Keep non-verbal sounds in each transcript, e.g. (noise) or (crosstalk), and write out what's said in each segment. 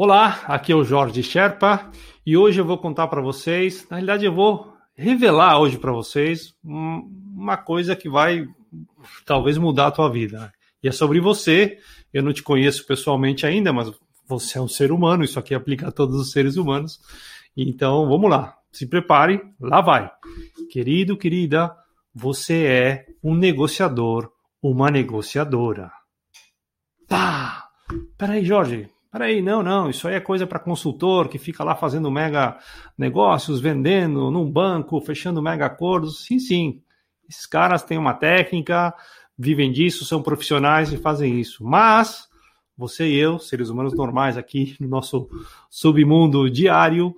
Olá, aqui é o Jorge Sherpa e hoje eu vou contar para vocês, na realidade eu vou revelar hoje para vocês uma coisa que vai talvez mudar a tua vida. E é sobre você. Eu não te conheço pessoalmente ainda, mas você é um ser humano, isso aqui aplica a todos os seres humanos. Então, vamos lá. Se prepare, lá vai. Querido, querida, você é um negociador, uma negociadora. Pá! Peraí, Jorge, Peraí, não, não, isso aí é coisa para consultor que fica lá fazendo mega negócios, vendendo num banco, fechando mega acordos. Sim, sim. Esses caras têm uma técnica, vivem disso, são profissionais e fazem isso. Mas você e eu, seres humanos normais aqui no nosso submundo diário,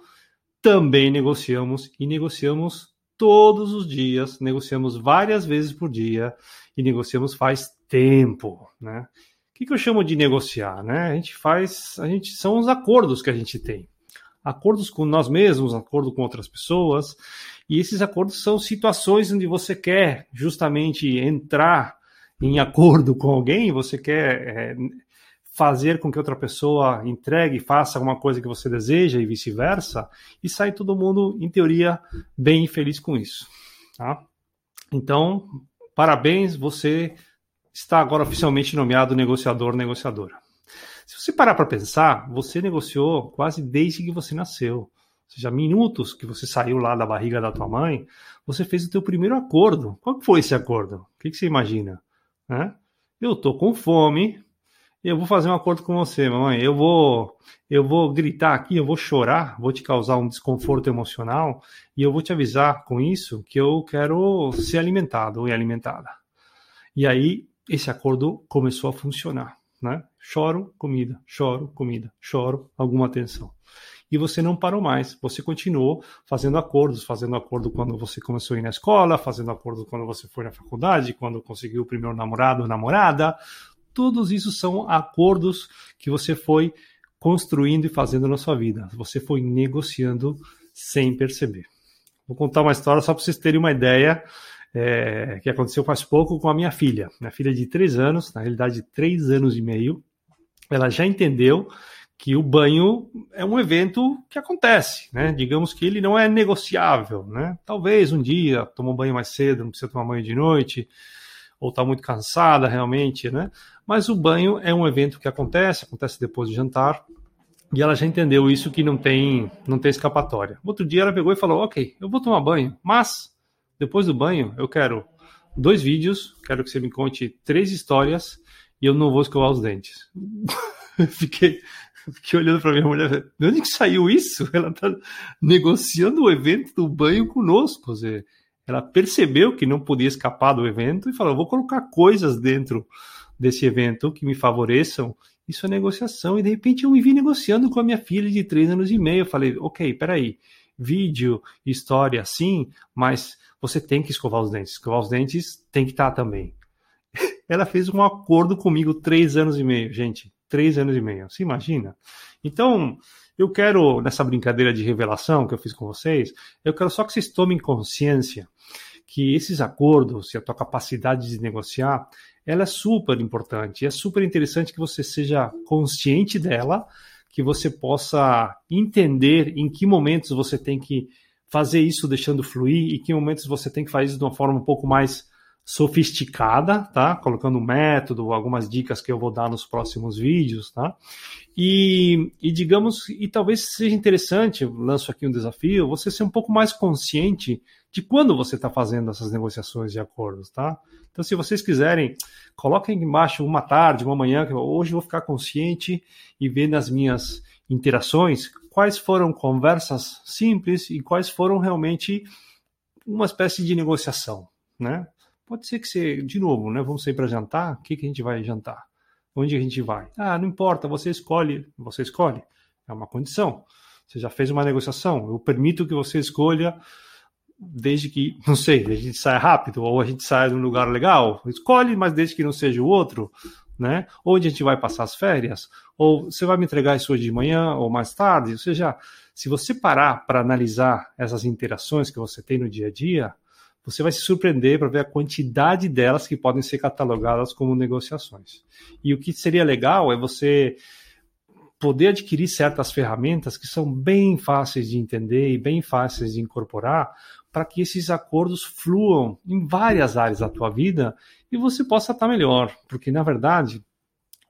também negociamos e negociamos todos os dias, negociamos várias vezes por dia e negociamos faz tempo, né? Que, que eu chamo de negociar? Né? A gente faz, a gente são os acordos que a gente tem. Acordos com nós mesmos, acordo com outras pessoas, e esses acordos são situações onde você quer justamente entrar em acordo com alguém, você quer é, fazer com que outra pessoa entregue, faça alguma coisa que você deseja e vice-versa, e sai todo mundo, em teoria, bem feliz com isso. Tá? Então, parabéns, você está agora oficialmente nomeado negociador, negociadora. Se você parar para pensar, você negociou quase desde que você nasceu. Ou seja, minutos que você saiu lá da barriga da tua mãe, você fez o teu primeiro acordo. Qual foi esse acordo? O que, você imagina? Eu tô com fome, eu vou fazer um acordo com você, mamãe. Eu vou, eu vou gritar aqui, eu vou chorar, vou te causar um desconforto emocional e eu vou te avisar com isso que eu quero ser alimentado ou alimentada. E aí esse acordo começou a funcionar. Né? Choro, comida, choro, comida, choro, alguma atenção. E você não parou mais, você continuou fazendo acordos, fazendo acordo quando você começou a ir na escola, fazendo acordo quando você foi na faculdade, quando conseguiu o primeiro namorado ou namorada. Todos isso são acordos que você foi construindo e fazendo na sua vida. Você foi negociando sem perceber. Vou contar uma história só para vocês terem uma ideia é, que aconteceu faz pouco com a minha filha. Minha filha de três anos, na realidade três anos e meio, ela já entendeu que o banho é um evento que acontece, né? Digamos que ele não é negociável, né? Talvez um dia toma um banho mais cedo, não precisa tomar banho de noite, ou está muito cansada realmente, né? Mas o banho é um evento que acontece, acontece depois do jantar, e ela já entendeu isso que não tem, não tem escapatória. Outro dia ela pegou e falou: "OK, eu vou tomar banho, mas depois do banho, eu quero dois vídeos, quero que você me conte três histórias e eu não vou escovar os dentes. (laughs) fiquei, fiquei olhando para minha mulher, de onde que saiu isso? (laughs) Ela está negociando o evento do banho conosco. Seja, ela percebeu que não podia escapar do evento e falou: vou colocar coisas dentro desse evento que me favoreçam. Isso é negociação. E de repente eu me vi negociando com a minha filha de três anos e meio. Eu falei: ok, peraí, vídeo, história, sim, mas você tem que escovar os dentes. Escovar os dentes tem que estar também. (laughs) Ela fez um acordo comigo três anos e meio, gente. Três anos e meio. Se imagina? Então, eu quero, nessa brincadeira de revelação que eu fiz com vocês, eu quero só que vocês tomem consciência que esses acordos e a tua capacidade de negociar, ela é super importante. É super interessante que você seja consciente dela, que você possa entender em que momentos você tem que fazer isso deixando fluir e que momentos você tem que fazer isso de uma forma um pouco mais sofisticada, tá? Colocando um método, algumas dicas que eu vou dar nos próximos vídeos, tá? E, e digamos, e talvez seja interessante, lanço aqui um desafio, você ser um pouco mais consciente de quando você está fazendo essas negociações de acordos, tá? Então, se vocês quiserem, coloquem embaixo uma tarde, uma manhã, que hoje eu vou ficar consciente e ver nas minhas interações quais foram conversas simples e quais foram realmente uma espécie de negociação, né? Pode ser que você, de novo, né? Vamos sair para jantar. O que, que a gente vai jantar? Onde a gente vai? Ah, não importa. Você escolhe. Você escolhe. É uma condição. Você já fez uma negociação. Eu permito que você escolha, desde que, não sei, a gente saia rápido ou a gente saia de um lugar legal. Escolhe, mas desde que não seja o outro né? Onde a gente vai passar as férias? Ou você vai me entregar isso hoje de manhã ou mais tarde? Ou seja, se você parar para analisar essas interações que você tem no dia a dia, você vai se surpreender para ver a quantidade delas que podem ser catalogadas como negociações. E o que seria legal é você poder adquirir certas ferramentas que são bem fáceis de entender e bem fáceis de incorporar para que esses acordos fluam em várias áreas da tua vida e você possa estar melhor, porque na verdade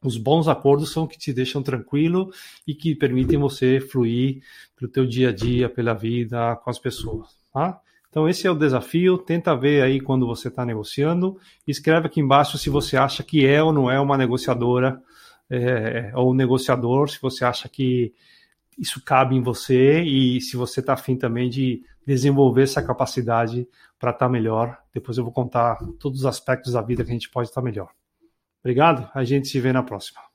os bons acordos são que te deixam tranquilo e que permitem você fluir pelo teu dia a dia, pela vida com as pessoas, tá? Então esse é o desafio. Tenta ver aí quando você está negociando. Escreve aqui embaixo se você acha que é ou não é uma negociadora é, ou um negociador. Se você acha que isso cabe em você e se você está afim também de desenvolver essa capacidade para estar tá melhor. Depois eu vou contar todos os aspectos da vida que a gente pode estar tá melhor. Obrigado. A gente se vê na próxima.